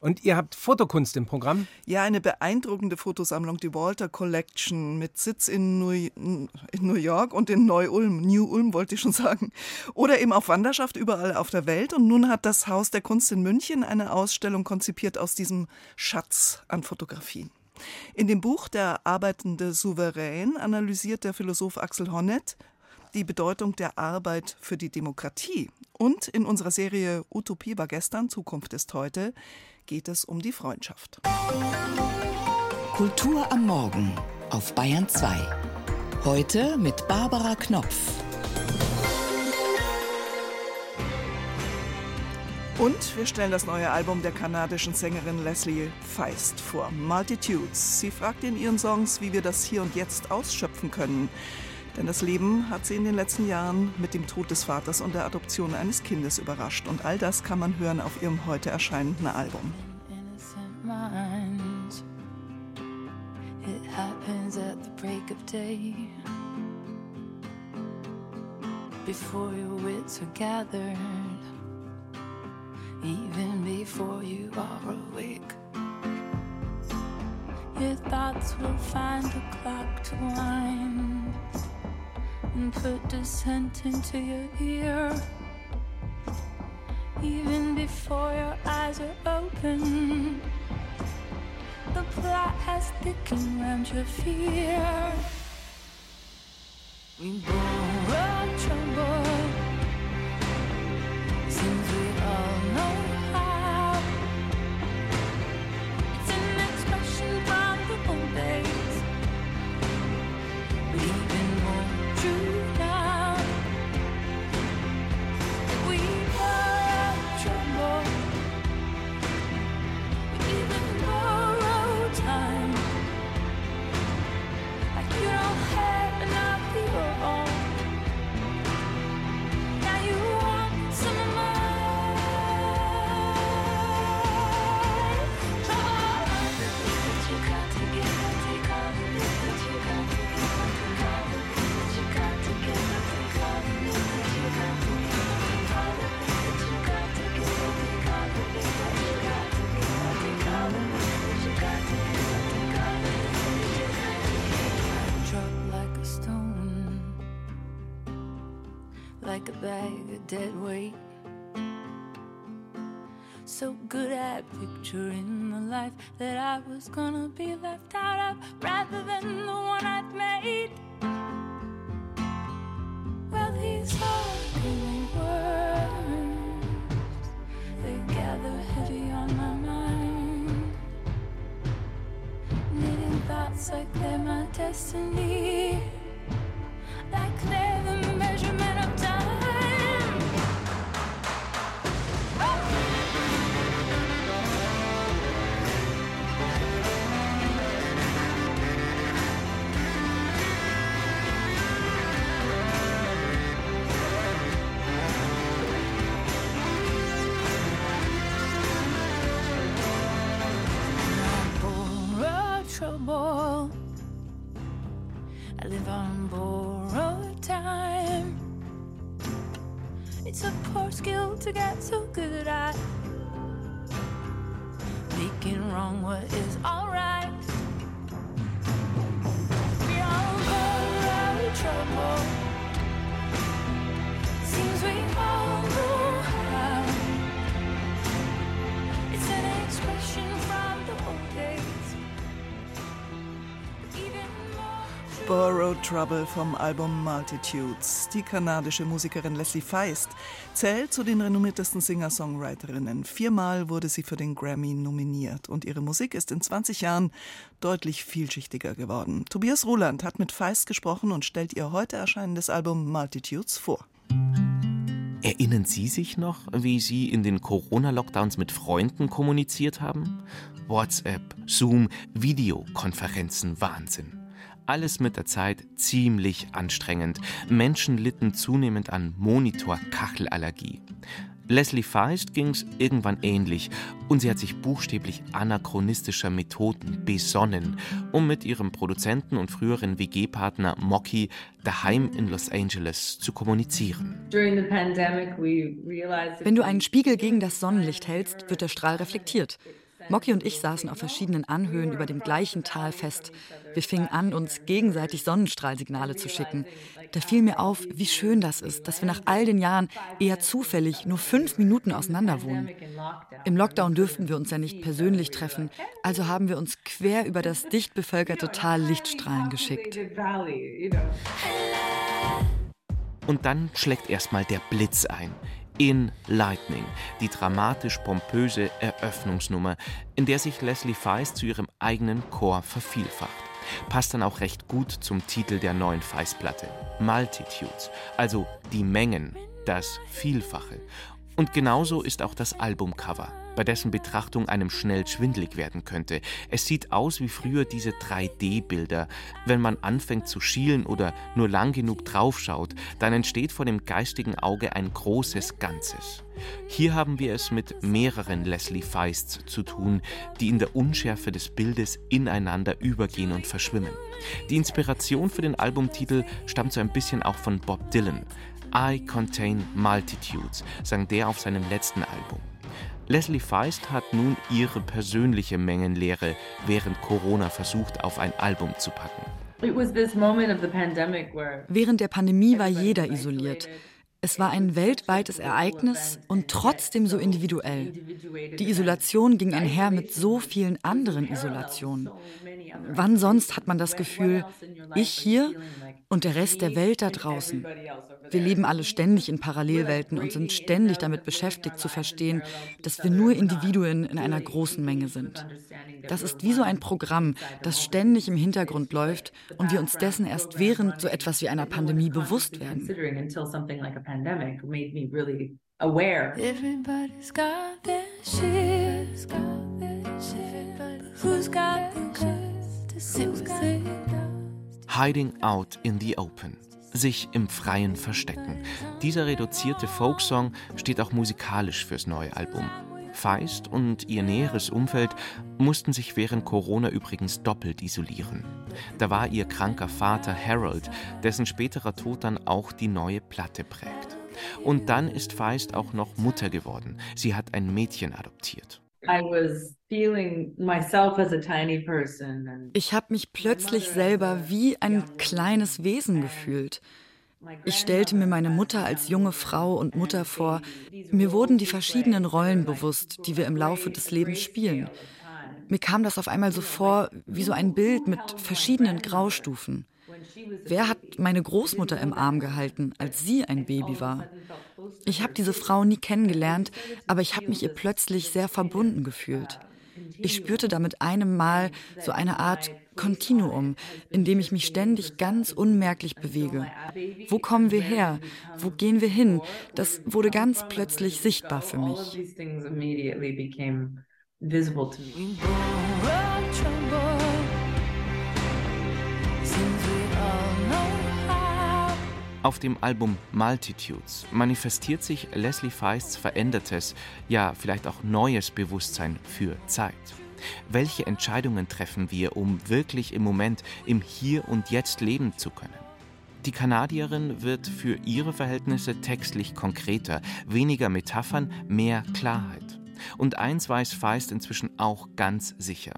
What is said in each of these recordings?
Und ihr habt Fotokunst im Programm? Ja, eine beeindruckende Fotosammlung, die Walter Collection, mit Sitz in New, in New York und in Neu-Ulm, New-Ulm wollte ich schon sagen, oder eben auf Wanderschaft überall auf der Welt. Und nun hat das Haus der Kunst in München eine Ausstellung konzipiert aus diesem Schatz an Fotografien. In dem Buch Der arbeitende Souverän analysiert der Philosoph Axel Honneth die Bedeutung der Arbeit für die Demokratie. Und in unserer Serie Utopie war gestern, Zukunft ist heute geht es um die Freundschaft. Kultur am Morgen auf Bayern 2. Heute mit Barbara Knopf. Und wir stellen das neue Album der kanadischen Sängerin Leslie Feist vor, Multitudes. Sie fragt in ihren Songs, wie wir das hier und jetzt ausschöpfen können. Denn das Leben hat sie in den letzten Jahren mit dem Tod des Vaters und der Adoption eines Kindes überrascht. Und all das kann man hören auf ihrem heute erscheinenden Album. It happens at the break of day. Before your wits are gathered, even before you are awake. Your thoughts will find a clock to wind. And put dissent into your ear. Even before your eyes are open, the plot has thickened around your fear. We borrow trouble, seems dead weight. So good at picturing the life that I was gonna be left out of rather than the one I'd made. Well, these ugly words, they gather heavy on my mind. Knitting thoughts like they're my destiny, trouble. I live on borrowed time. It's a poor skill to get so good at making wrong what is alright. We all borrow trouble. Borrowed Trouble vom Album Multitudes. Die kanadische Musikerin Leslie Feist zählt zu den renommiertesten Singer-Songwriterinnen. Viermal wurde sie für den Grammy nominiert und ihre Musik ist in 20 Jahren deutlich vielschichtiger geworden. Tobias Roland hat mit Feist gesprochen und stellt ihr heute erscheinendes Album Multitudes vor. Erinnern Sie sich noch, wie Sie in den Corona-Lockdowns mit Freunden kommuniziert haben? WhatsApp, Zoom, Videokonferenzen, Wahnsinn alles mit der Zeit ziemlich anstrengend. Menschen litten zunehmend an Monitor-Kachelallergie. Leslie Feist ging's irgendwann ähnlich und sie hat sich buchstäblich anachronistischer Methoden besonnen, um mit ihrem Produzenten und früheren WG-Partner Mocky daheim in Los Angeles zu kommunizieren. Wenn du einen Spiegel gegen das Sonnenlicht hältst, wird der Strahl reflektiert. Mocky und ich saßen auf verschiedenen Anhöhen über dem gleichen Tal fest. Wir fingen an, uns gegenseitig Sonnenstrahlsignale zu schicken. Da fiel mir auf, wie schön das ist, dass wir nach all den Jahren eher zufällig nur fünf Minuten auseinander wohnen. Im Lockdown dürften wir uns ja nicht persönlich treffen, also haben wir uns quer über das dicht bevölkerte Tal Lichtstrahlen geschickt. Und dann schlägt erstmal der Blitz ein. In Lightning, die dramatisch pompöse Eröffnungsnummer, in der sich Leslie Feist zu ihrem eigenen Chor vervielfacht. Passt dann auch recht gut zum Titel der neuen Feist-Platte. Multitudes, also die Mengen, das Vielfache. Und genauso ist auch das Albumcover bei dessen Betrachtung einem schnell schwindlig werden könnte. Es sieht aus wie früher diese 3D-Bilder. Wenn man anfängt zu schielen oder nur lang genug draufschaut, dann entsteht vor dem geistigen Auge ein großes Ganzes. Hier haben wir es mit mehreren Leslie Feists zu tun, die in der Unschärfe des Bildes ineinander übergehen und verschwimmen. Die Inspiration für den Albumtitel stammt so ein bisschen auch von Bob Dylan. I Contain Multitudes, sang der auf seinem letzten Album. Leslie Feist hat nun ihre persönliche Mengenlehre während Corona versucht, auf ein Album zu packen. Während der Pandemie war jeder isoliert. Es war ein weltweites Ereignis und trotzdem so individuell. Die Isolation ging einher mit so vielen anderen Isolationen. Wann sonst hat man das Gefühl, ich hier und der Rest der Welt da draußen? Wir leben alle ständig in Parallelwelten und sind ständig damit beschäftigt zu verstehen, dass wir nur Individuen in einer großen Menge sind. Das ist wie so ein Programm, das ständig im Hintergrund läuft und wir uns dessen erst während so etwas wie einer Pandemie bewusst werden. Everybody's got their shit. Who's got the guts to sit with it? Hiding out in the open sich im Freien verstecken. Dieser reduzierte Folksong steht auch musikalisch fürs neue Album. Feist und ihr näheres Umfeld mussten sich während Corona übrigens doppelt isolieren. Da war ihr kranker Vater Harold, dessen späterer Tod dann auch die neue Platte prägt. Und dann ist Feist auch noch Mutter geworden. Sie hat ein Mädchen adoptiert. Ich habe mich plötzlich selber wie ein kleines Wesen gefühlt. Ich stellte mir meine Mutter als junge Frau und Mutter vor. Mir wurden die verschiedenen Rollen bewusst, die wir im Laufe des Lebens spielen. Mir kam das auf einmal so vor wie so ein Bild mit verschiedenen Graustufen. Wer hat meine Großmutter im Arm gehalten, als sie ein Baby war? Ich habe diese Frau nie kennengelernt, aber ich habe mich ihr plötzlich sehr verbunden gefühlt. Ich spürte da mit einem Mal so eine Art Kontinuum, in dem ich mich ständig ganz unmerklich bewege. Wo kommen wir her? Wo gehen wir hin? Das wurde ganz plötzlich sichtbar für mich. Auf dem Album Multitudes manifestiert sich Leslie Feists verändertes, ja vielleicht auch neues Bewusstsein für Zeit. Welche Entscheidungen treffen wir, um wirklich im Moment, im Hier und Jetzt leben zu können? Die Kanadierin wird für ihre Verhältnisse textlich konkreter, weniger Metaphern, mehr Klarheit. Und eins weiß Feist inzwischen auch ganz sicher.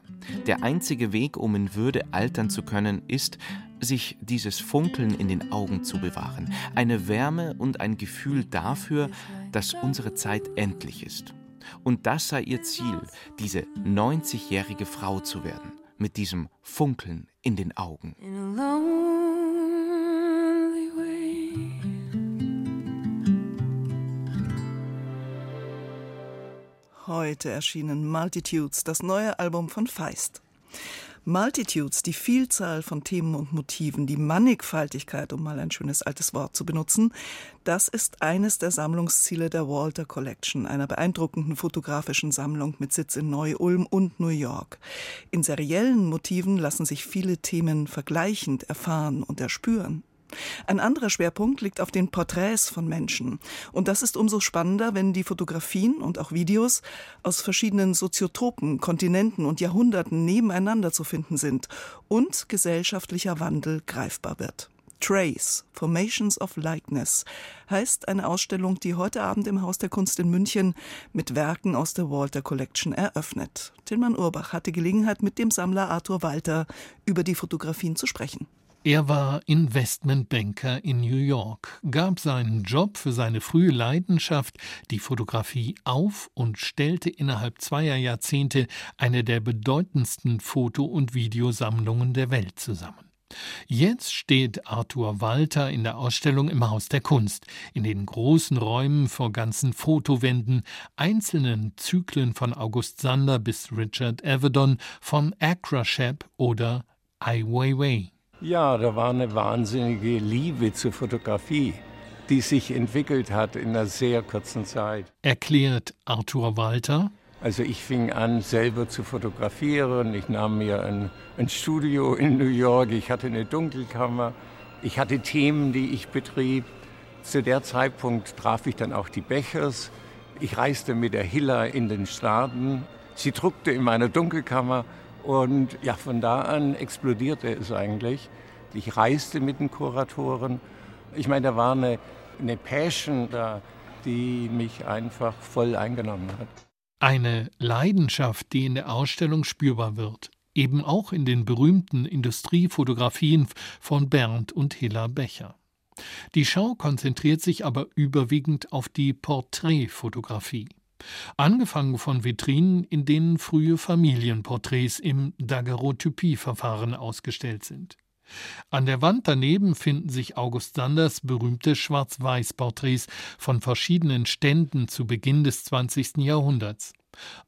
Der einzige Weg, um in Würde altern zu können, ist, sich dieses Funkeln in den Augen zu bewahren, eine Wärme und ein Gefühl dafür, dass unsere Zeit endlich ist. Und das sei ihr Ziel, diese 90-jährige Frau zu werden, mit diesem Funkeln in den Augen. Heute erschienen Multitudes, das neue Album von Feist. Multitudes, die Vielzahl von Themen und Motiven, die Mannigfaltigkeit, um mal ein schönes altes Wort zu benutzen, das ist eines der Sammlungsziele der Walter Collection, einer beeindruckenden fotografischen Sammlung mit Sitz in Neu-Ulm und New York. In seriellen Motiven lassen sich viele Themen vergleichend erfahren und erspüren. Ein anderer Schwerpunkt liegt auf den Porträts von Menschen. Und das ist umso spannender, wenn die Fotografien und auch Videos aus verschiedenen Soziotopen, Kontinenten und Jahrhunderten nebeneinander zu finden sind und gesellschaftlicher Wandel greifbar wird. Trace, Formations of Likeness, heißt eine Ausstellung, die heute Abend im Haus der Kunst in München mit Werken aus der Walter Collection eröffnet. Tilman Urbach hatte Gelegenheit, mit dem Sammler Arthur Walter über die Fotografien zu sprechen. Er war Investmentbanker in New York, gab seinen Job für seine frühe Leidenschaft, die Fotografie, auf und stellte innerhalb zweier Jahrzehnte eine der bedeutendsten Foto- und Videosammlungen der Welt zusammen. Jetzt steht Arthur Walter in der Ausstellung im Haus der Kunst, in den großen Räumen vor ganzen Fotowänden, einzelnen Zyklen von August Sander bis Richard Avedon, von Accra Shep oder Ai Weiwei. Ja, da war eine wahnsinnige Liebe zur Fotografie, die sich entwickelt hat in einer sehr kurzen Zeit. Erklärt Arthur Walter. Also ich fing an, selber zu fotografieren. Ich nahm mir ein, ein Studio in New York. Ich hatte eine Dunkelkammer. Ich hatte Themen, die ich betrieb. Zu der Zeitpunkt traf ich dann auch die Bechers. Ich reiste mit der Hilla in den Staaten. Sie druckte in meiner Dunkelkammer und ja, von da an explodierte es eigentlich. Ich reiste mit den Kuratoren. Ich meine, da war eine, eine Passion da, die mich einfach voll eingenommen hat. Eine Leidenschaft, die in der Ausstellung spürbar wird. Eben auch in den berühmten Industriefotografien von Bernd und Hilla Becher. Die Schau konzentriert sich aber überwiegend auf die Porträtfotografie. Angefangen von Vitrinen, in denen frühe Familienporträts im Daguerreotypie-Verfahren ausgestellt sind. An der Wand daneben finden sich August Sanders berühmte Schwarz-Weiß-Porträts von verschiedenen Ständen zu Beginn des 20. Jahrhunderts.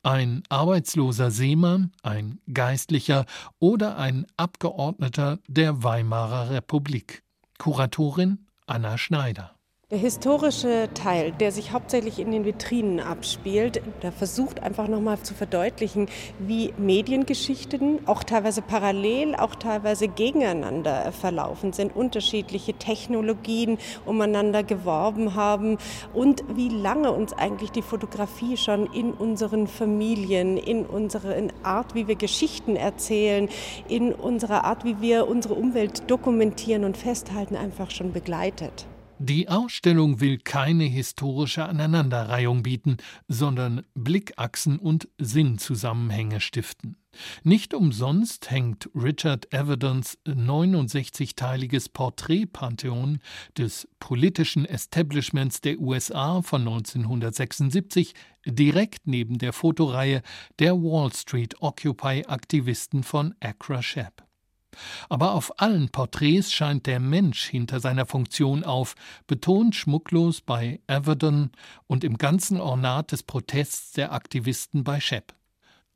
Ein arbeitsloser Seemann, ein Geistlicher oder ein Abgeordneter der Weimarer Republik. Kuratorin Anna Schneider. Der historische Teil, der sich hauptsächlich in den Vitrinen abspielt, der versucht einfach nochmal zu verdeutlichen, wie Mediengeschichten auch teilweise parallel, auch teilweise gegeneinander verlaufen sind, unterschiedliche Technologien umeinander geworben haben und wie lange uns eigentlich die Fotografie schon in unseren Familien, in unserer Art, wie wir Geschichten erzählen, in unserer Art, wie wir unsere Umwelt dokumentieren und festhalten, einfach schon begleitet. Die Ausstellung will keine historische Aneinanderreihung bieten, sondern Blickachsen und Sinnzusammenhänge stiften. Nicht umsonst hängt Richard Avedons 69-teiliges Porträtpantheon des politischen Establishments der USA von 1976 direkt neben der Fotoreihe der Wall Street Occupy-Aktivisten von Accra Shep. Aber auf allen Porträts scheint der Mensch hinter seiner Funktion auf, betont schmucklos bei Avedon und im ganzen Ornat des Protests der Aktivisten bei Shep.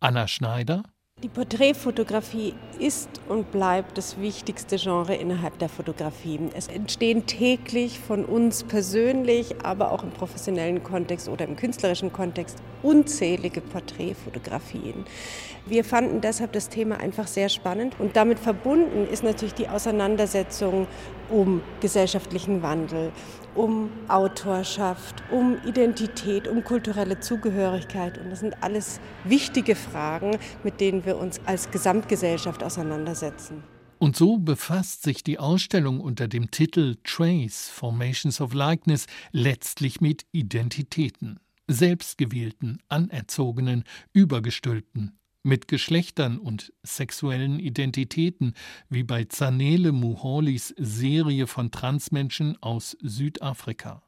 Anna Schneider die Porträtfotografie ist und bleibt das wichtigste Genre innerhalb der Fotografie. Es entstehen täglich von uns persönlich, aber auch im professionellen Kontext oder im künstlerischen Kontext unzählige Porträtfotografien. Wir fanden deshalb das Thema einfach sehr spannend und damit verbunden ist natürlich die Auseinandersetzung um gesellschaftlichen Wandel, um Autorschaft, um Identität, um kulturelle Zugehörigkeit. Und das sind alles wichtige Fragen, mit denen wir uns als Gesamtgesellschaft auseinandersetzen. Und so befasst sich die Ausstellung unter dem Titel Trace Formations of Likeness letztlich mit Identitäten, selbstgewählten, anerzogenen, übergestülpten, mit Geschlechtern und sexuellen Identitäten, wie bei Zanele Muholis Serie von Transmenschen aus Südafrika.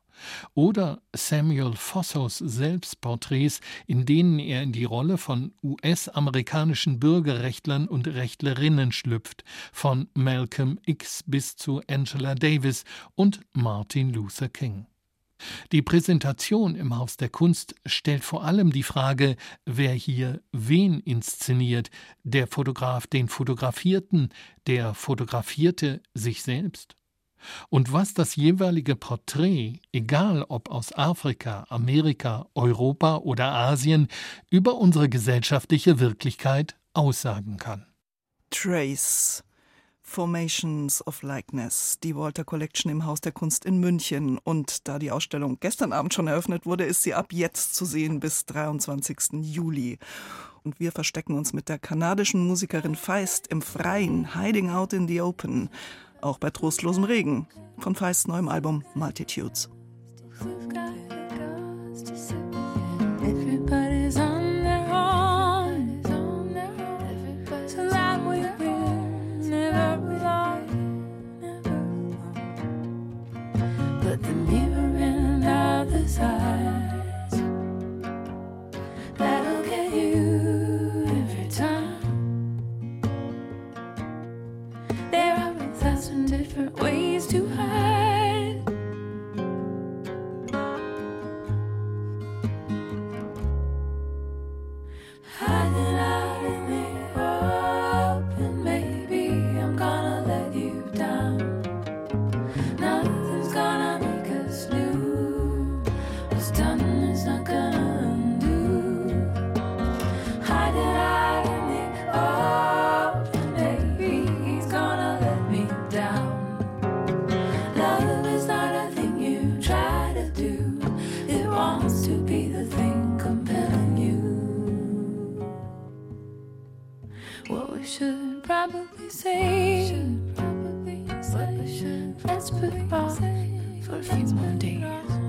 Oder Samuel Fossos Selbstporträts, in denen er in die Rolle von US-amerikanischen Bürgerrechtlern und Rechtlerinnen schlüpft, von Malcolm X bis zu Angela Davis und Martin Luther King. Die Präsentation im Haus der Kunst stellt vor allem die Frage, wer hier wen inszeniert, der Fotograf den Fotografierten, der Fotografierte sich selbst. Und was das jeweilige Porträt, egal ob aus Afrika, Amerika, Europa oder Asien, über unsere gesellschaftliche Wirklichkeit aussagen kann. Trace Formations of Likeness, die Walter Collection im Haus der Kunst in München. Und da die Ausstellung gestern Abend schon eröffnet wurde, ist sie ab jetzt zu sehen bis 23. Juli. Und wir verstecken uns mit der kanadischen Musikerin Feist im Freien, Hiding Out in the Open. Auch bei trostlosem Regen, von Feists neuem Album Multitudes. we should probably say, should probably say, let's put off for a few more days.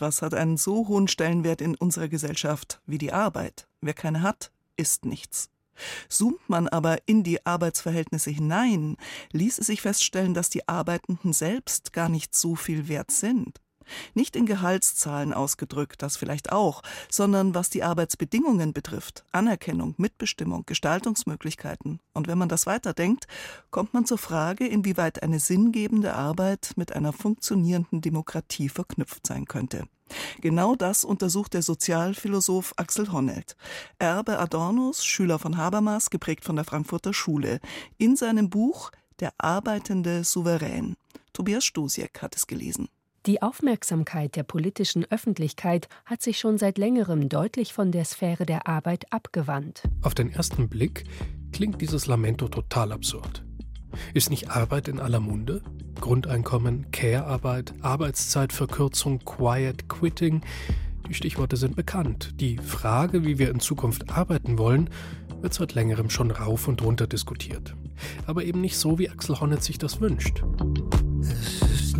Etwas hat einen so hohen Stellenwert in unserer Gesellschaft wie die Arbeit. Wer keine hat, ist nichts. Zoomt man aber in die Arbeitsverhältnisse hinein, ließ es sich feststellen, dass die Arbeitenden selbst gar nicht so viel wert sind. Nicht in Gehaltszahlen ausgedrückt, das vielleicht auch, sondern was die Arbeitsbedingungen betrifft, Anerkennung, Mitbestimmung, Gestaltungsmöglichkeiten. Und wenn man das weiterdenkt, kommt man zur Frage, inwieweit eine sinngebende Arbeit mit einer funktionierenden Demokratie verknüpft sein könnte. Genau das untersucht der Sozialphilosoph Axel Honnelt. Erbe Adornos, Schüler von Habermas, geprägt von der Frankfurter Schule, in seinem Buch Der arbeitende Souverän. Tobias Stosiek hat es gelesen. Die Aufmerksamkeit der politischen Öffentlichkeit hat sich schon seit längerem deutlich von der Sphäre der Arbeit abgewandt. Auf den ersten Blick klingt dieses Lamento total absurd. Ist nicht Arbeit in aller Munde? Grundeinkommen, Care-Arbeit, Arbeitszeitverkürzung, Quiet Quitting. Die Stichworte sind bekannt. Die Frage, wie wir in Zukunft arbeiten wollen, wird seit längerem schon rauf und runter diskutiert. Aber eben nicht so, wie Axel Honneth sich das wünscht.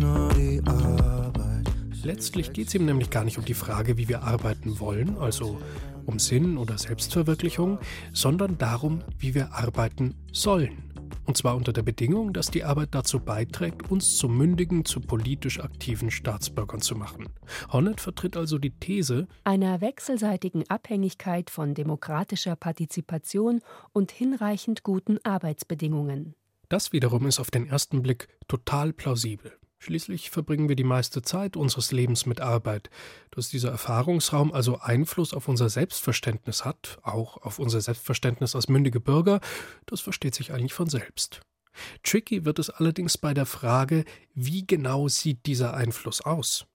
Nur die Arbeit. Letztlich geht es ihm nämlich gar nicht um die Frage, wie wir arbeiten wollen, also um Sinn oder Selbstverwirklichung, sondern darum, wie wir arbeiten sollen. Und zwar unter der Bedingung, dass die Arbeit dazu beiträgt, uns zu mündigen, zu politisch aktiven Staatsbürgern zu machen. Honneth vertritt also die These einer wechselseitigen Abhängigkeit von demokratischer Partizipation und hinreichend guten Arbeitsbedingungen. Das wiederum ist auf den ersten Blick total plausibel. Schließlich verbringen wir die meiste Zeit unseres Lebens mit Arbeit. Dass dieser Erfahrungsraum also Einfluss auf unser Selbstverständnis hat, auch auf unser Selbstverständnis als mündige Bürger, das versteht sich eigentlich von selbst. Tricky wird es allerdings bei der Frage, wie genau sieht dieser Einfluss aus?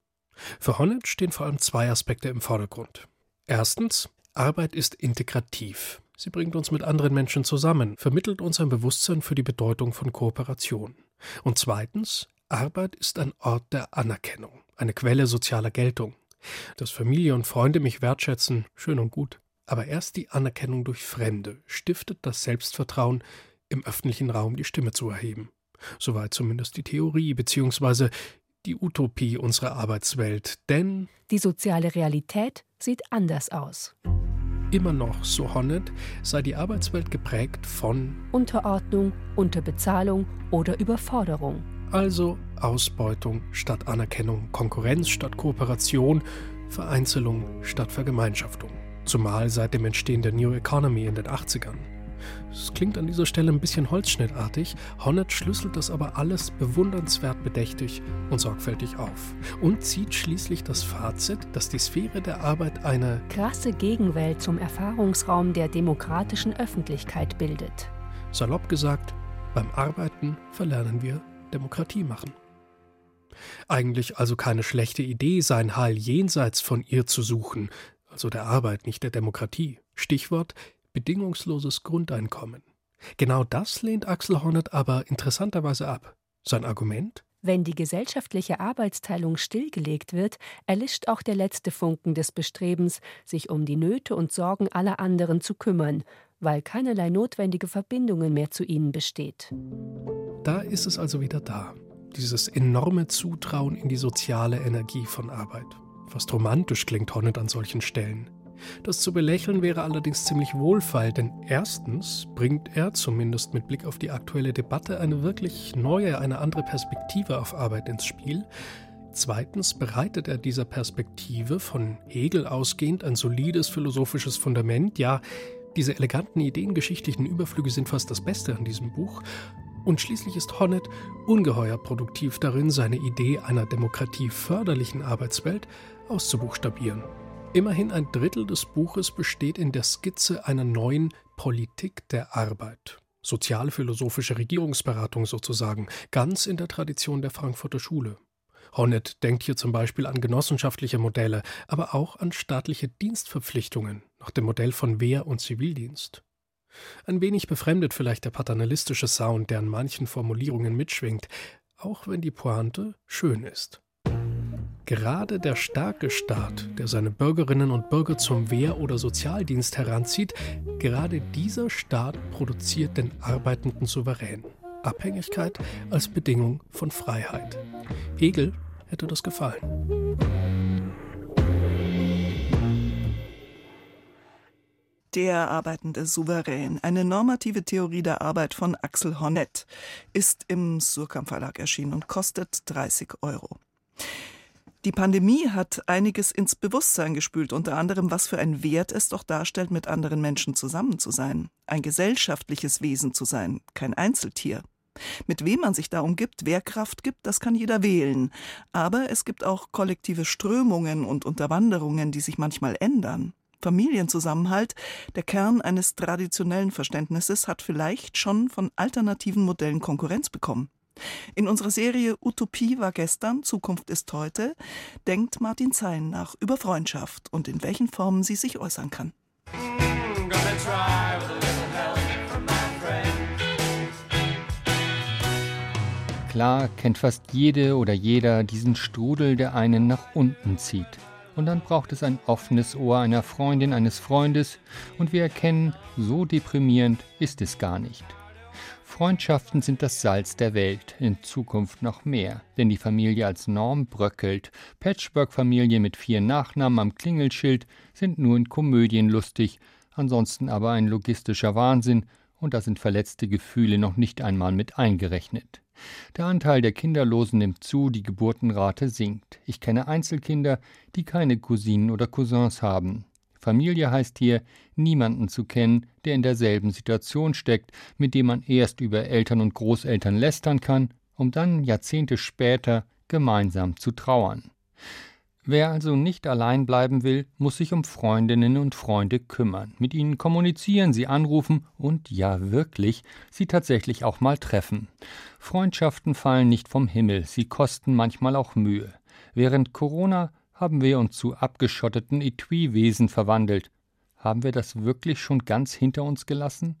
Für Honneth stehen vor allem zwei Aspekte im Vordergrund. Erstens, Arbeit ist integrativ. Sie bringt uns mit anderen Menschen zusammen, vermittelt uns ein Bewusstsein für die Bedeutung von Kooperation. Und zweitens, Arbeit ist ein Ort der Anerkennung, eine Quelle sozialer Geltung. Dass Familie und Freunde mich wertschätzen, schön und gut. Aber erst die Anerkennung durch Fremde stiftet das Selbstvertrauen, im öffentlichen Raum die Stimme zu erheben. Soweit zumindest die Theorie bzw. die Utopie unserer Arbeitswelt. Denn die soziale Realität sieht anders aus. Immer noch, so Honnet, sei die Arbeitswelt geprägt von Unterordnung, Unterbezahlung oder Überforderung. Also Ausbeutung statt Anerkennung, Konkurrenz statt Kooperation, Vereinzelung statt Vergemeinschaftung. Zumal seit dem Entstehen der New Economy in den 80ern. Es klingt an dieser Stelle ein bisschen holzschnittartig, Honneth schlüsselt das aber alles bewundernswert bedächtig und sorgfältig auf und zieht schließlich das Fazit, dass die Sphäre der Arbeit eine krasse Gegenwelt zum Erfahrungsraum der demokratischen Öffentlichkeit bildet. Salopp gesagt, beim Arbeiten verlernen wir Demokratie machen. Eigentlich also keine schlechte Idee, sein Heil jenseits von ihr zu suchen, also der Arbeit, nicht der Demokratie. Stichwort bedingungsloses Grundeinkommen. Genau das lehnt Axel Hornet aber interessanterweise ab. Sein Argument? Wenn die gesellschaftliche Arbeitsteilung stillgelegt wird, erlischt auch der letzte Funken des Bestrebens, sich um die Nöte und Sorgen aller anderen zu kümmern, weil keinerlei notwendige Verbindungen mehr zu ihnen besteht. Da ist es also wieder da, dieses enorme Zutrauen in die soziale Energie von Arbeit. Fast romantisch klingt Honnet an solchen Stellen. Das zu belächeln wäre allerdings ziemlich wohlfeil, denn erstens bringt er, zumindest mit Blick auf die aktuelle Debatte, eine wirklich neue, eine andere Perspektive auf Arbeit ins Spiel. Zweitens bereitet er dieser Perspektive von Hegel ausgehend ein solides philosophisches Fundament, ja, diese eleganten ideengeschichtlichen Überflüge sind fast das Beste an diesem Buch. Und schließlich ist Honnet ungeheuer produktiv darin, seine Idee einer demokratieförderlichen Arbeitswelt auszubuchstabieren. Immerhin ein Drittel des Buches besteht in der Skizze einer neuen Politik der Arbeit. Sozialphilosophische Regierungsberatung sozusagen, ganz in der Tradition der Frankfurter Schule. Honnet denkt hier zum Beispiel an genossenschaftliche Modelle, aber auch an staatliche Dienstverpflichtungen nach dem Modell von Wehr- und Zivildienst. Ein wenig befremdet vielleicht der paternalistische Sound, der an manchen Formulierungen mitschwingt, auch wenn die Pointe schön ist. Gerade der starke Staat, der seine Bürgerinnen und Bürger zum Wehr- oder Sozialdienst heranzieht, gerade dieser Staat produziert den arbeitenden Souverän. Abhängigkeit als Bedingung von Freiheit. Hegel hätte das gefallen. Der arbeitende Souverän, eine normative Theorie der Arbeit von Axel Hornett, ist im Surkamp Verlag erschienen und kostet 30 Euro. Die Pandemie hat einiges ins Bewusstsein gespült, unter anderem, was für ein Wert es doch darstellt, mit anderen Menschen zusammen zu sein, ein gesellschaftliches Wesen zu sein, kein Einzeltier. Mit wem man sich da umgibt, wer Kraft gibt, das kann jeder wählen. Aber es gibt auch kollektive Strömungen und Unterwanderungen, die sich manchmal ändern. Familienzusammenhalt, der Kern eines traditionellen Verständnisses, hat vielleicht schon von alternativen Modellen Konkurrenz bekommen. In unserer Serie Utopie war gestern, Zukunft ist heute, denkt Martin Zein nach über Freundschaft und in welchen Formen sie sich äußern kann. Klar kennt fast jede oder jeder diesen Strudel, der einen nach unten zieht. Und dann braucht es ein offenes Ohr einer Freundin, eines Freundes, und wir erkennen, so deprimierend ist es gar nicht. Freundschaften sind das Salz der Welt, in Zukunft noch mehr, denn die Familie als Norm bröckelt. Patchwork-Familie mit vier Nachnamen am Klingelschild sind nur in Komödien lustig, ansonsten aber ein logistischer Wahnsinn, und da sind verletzte Gefühle noch nicht einmal mit eingerechnet. Der Anteil der Kinderlosen nimmt zu, die Geburtenrate sinkt. Ich kenne Einzelkinder, die keine Cousinen oder Cousins haben. Familie heißt hier, niemanden zu kennen, der in derselben Situation steckt, mit dem man erst über Eltern und Großeltern lästern kann, um dann Jahrzehnte später gemeinsam zu trauern. Wer also nicht allein bleiben will, muss sich um Freundinnen und Freunde kümmern, mit ihnen kommunizieren, sie anrufen und ja wirklich, sie tatsächlich auch mal treffen. Freundschaften fallen nicht vom Himmel, sie kosten manchmal auch Mühe. Während Corona haben wir uns zu abgeschotteten Etui-Wesen verwandelt. Haben wir das wirklich schon ganz hinter uns gelassen?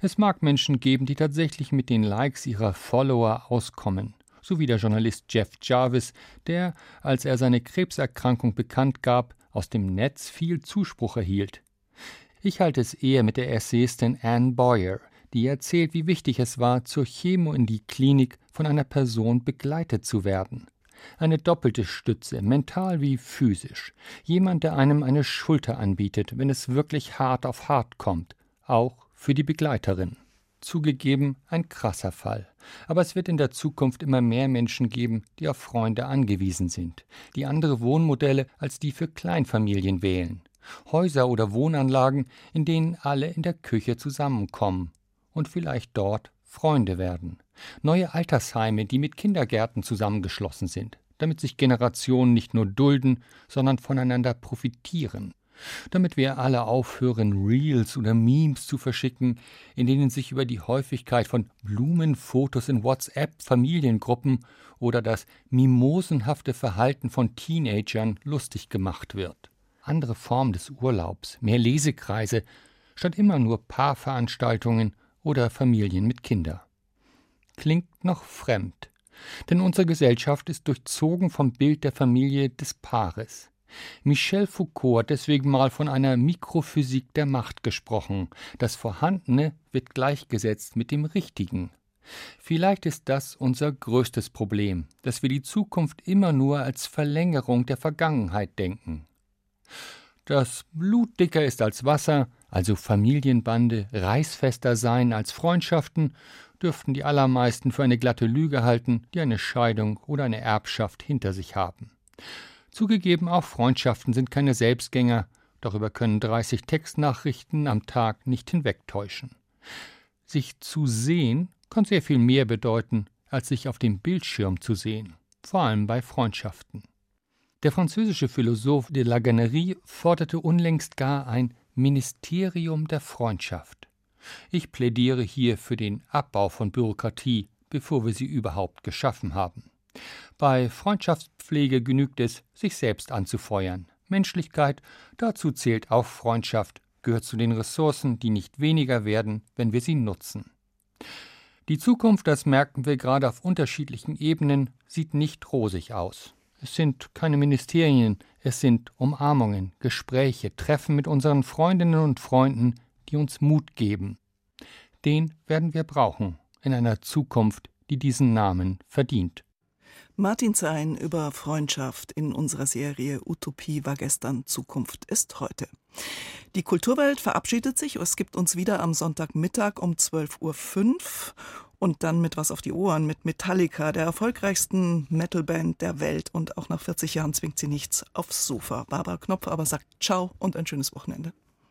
Es mag Menschen geben, die tatsächlich mit den Likes ihrer Follower auskommen so wie der Journalist Jeff Jarvis, der, als er seine Krebserkrankung bekannt gab, aus dem Netz viel Zuspruch erhielt. Ich halte es eher mit der Essayistin Anne Boyer, die erzählt, wie wichtig es war, zur Chemo in die Klinik von einer Person begleitet zu werden. Eine doppelte Stütze, mental wie physisch. Jemand, der einem eine Schulter anbietet, wenn es wirklich hart auf hart kommt, auch für die Begleiterin. Zugegeben ein krasser Fall. Aber es wird in der Zukunft immer mehr Menschen geben, die auf Freunde angewiesen sind, die andere Wohnmodelle als die für Kleinfamilien wählen. Häuser oder Wohnanlagen, in denen alle in der Küche zusammenkommen und vielleicht dort Freunde werden. Neue Altersheime, die mit Kindergärten zusammengeschlossen sind, damit sich Generationen nicht nur dulden, sondern voneinander profitieren damit wir alle aufhören, Reels oder Memes zu verschicken, in denen sich über die Häufigkeit von Blumenfotos in WhatsApp-Familiengruppen oder das mimosenhafte Verhalten von Teenagern lustig gemacht wird. Andere Formen des Urlaubs, mehr Lesekreise, statt immer nur Paarveranstaltungen oder Familien mit Kindern. Klingt noch fremd, denn unsere Gesellschaft ist durchzogen vom Bild der Familie des Paares. Michel Foucault hat deswegen mal von einer Mikrophysik der Macht gesprochen. Das Vorhandene wird gleichgesetzt mit dem Richtigen. Vielleicht ist das unser größtes Problem, dass wir die Zukunft immer nur als Verlängerung der Vergangenheit denken. Das Blut dicker ist als Wasser, also Familienbande reißfester sein als Freundschaften, dürften die allermeisten für eine glatte Lüge halten, die eine Scheidung oder eine Erbschaft hinter sich haben. Zugegeben, auch Freundschaften sind keine Selbstgänger, darüber können 30 Textnachrichten am Tag nicht hinwegtäuschen. Sich zu sehen kann sehr viel mehr bedeuten, als sich auf dem Bildschirm zu sehen, vor allem bei Freundschaften. Der französische Philosoph de la Gannerie forderte unlängst gar ein Ministerium der Freundschaft. Ich plädiere hier für den Abbau von Bürokratie, bevor wir sie überhaupt geschaffen haben. Bei Freundschaftspflege genügt es, sich selbst anzufeuern. Menschlichkeit, dazu zählt auch Freundschaft, gehört zu den Ressourcen, die nicht weniger werden, wenn wir sie nutzen. Die Zukunft, das merken wir gerade auf unterschiedlichen Ebenen, sieht nicht rosig aus. Es sind keine Ministerien, es sind Umarmungen, Gespräche, Treffen mit unseren Freundinnen und Freunden, die uns Mut geben. Den werden wir brauchen in einer Zukunft, die diesen Namen verdient. Martin Zein über Freundschaft in unserer Serie Utopie war gestern, Zukunft ist heute. Die Kulturwelt verabschiedet sich. Es gibt uns wieder am Sonntagmittag um 12.05 Uhr und dann mit was auf die Ohren mit Metallica, der erfolgreichsten Metalband der Welt. Und auch nach 40 Jahren zwingt sie nichts aufs Sofa. Barbara Knopf aber sagt Ciao und ein schönes Wochenende.